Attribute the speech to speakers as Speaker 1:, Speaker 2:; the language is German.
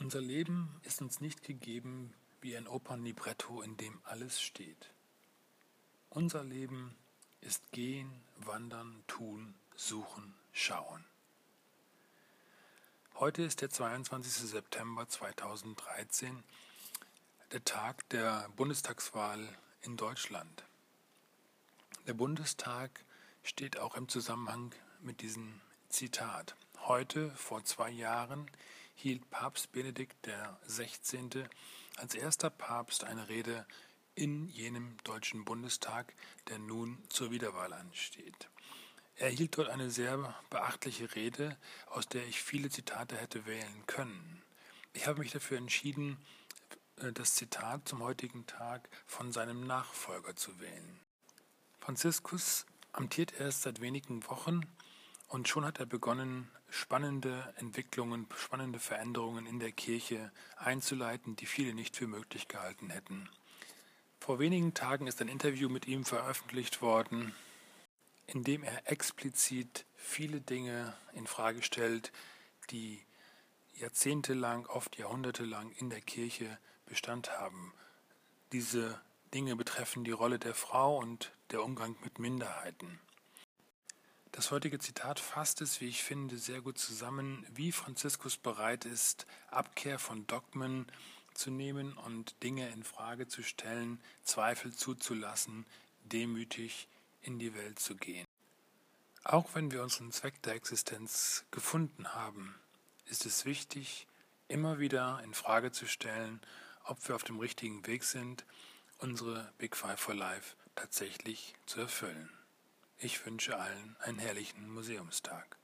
Speaker 1: Unser Leben ist uns nicht gegeben wie ein Opernlibretto, in dem alles steht. Unser Leben ist gehen, wandern, tun, suchen, schauen. Heute ist der 22. September 2013, der Tag der Bundestagswahl in Deutschland. Der Bundestag steht auch im Zusammenhang mit diesem Zitat. Heute, vor zwei Jahren, hielt Papst Benedikt XVI. als erster Papst eine Rede in jenem deutschen Bundestag, der nun zur Wiederwahl ansteht. Er hielt dort eine sehr beachtliche Rede, aus der ich viele Zitate hätte wählen können. Ich habe mich dafür entschieden, äh, das Zitat zum heutigen Tag von seinem Nachfolger zu wählen. Franziskus amtiert erst seit wenigen Wochen und schon hat er begonnen, spannende Entwicklungen, spannende Veränderungen in der Kirche einzuleiten, die viele nicht für möglich gehalten hätten. Vor wenigen Tagen ist ein Interview mit ihm veröffentlicht worden, in dem er explizit viele Dinge in Frage stellt, die jahrzehntelang, oft jahrhundertelang in der Kirche Bestand haben. Diese Dinge betreffen die Rolle der Frau und der Umgang mit Minderheiten. Das heutige Zitat fasst es, wie ich finde, sehr gut zusammen, wie Franziskus bereit ist, Abkehr von Dogmen zu nehmen und Dinge in Frage zu stellen, Zweifel zuzulassen, demütig in die Welt zu gehen. Auch wenn wir unseren Zweck der Existenz gefunden haben, ist es wichtig, immer wieder in Frage zu stellen, ob wir auf dem richtigen Weg sind, unsere Big Five for Life tatsächlich zu erfüllen. Ich wünsche allen einen herrlichen Museumstag.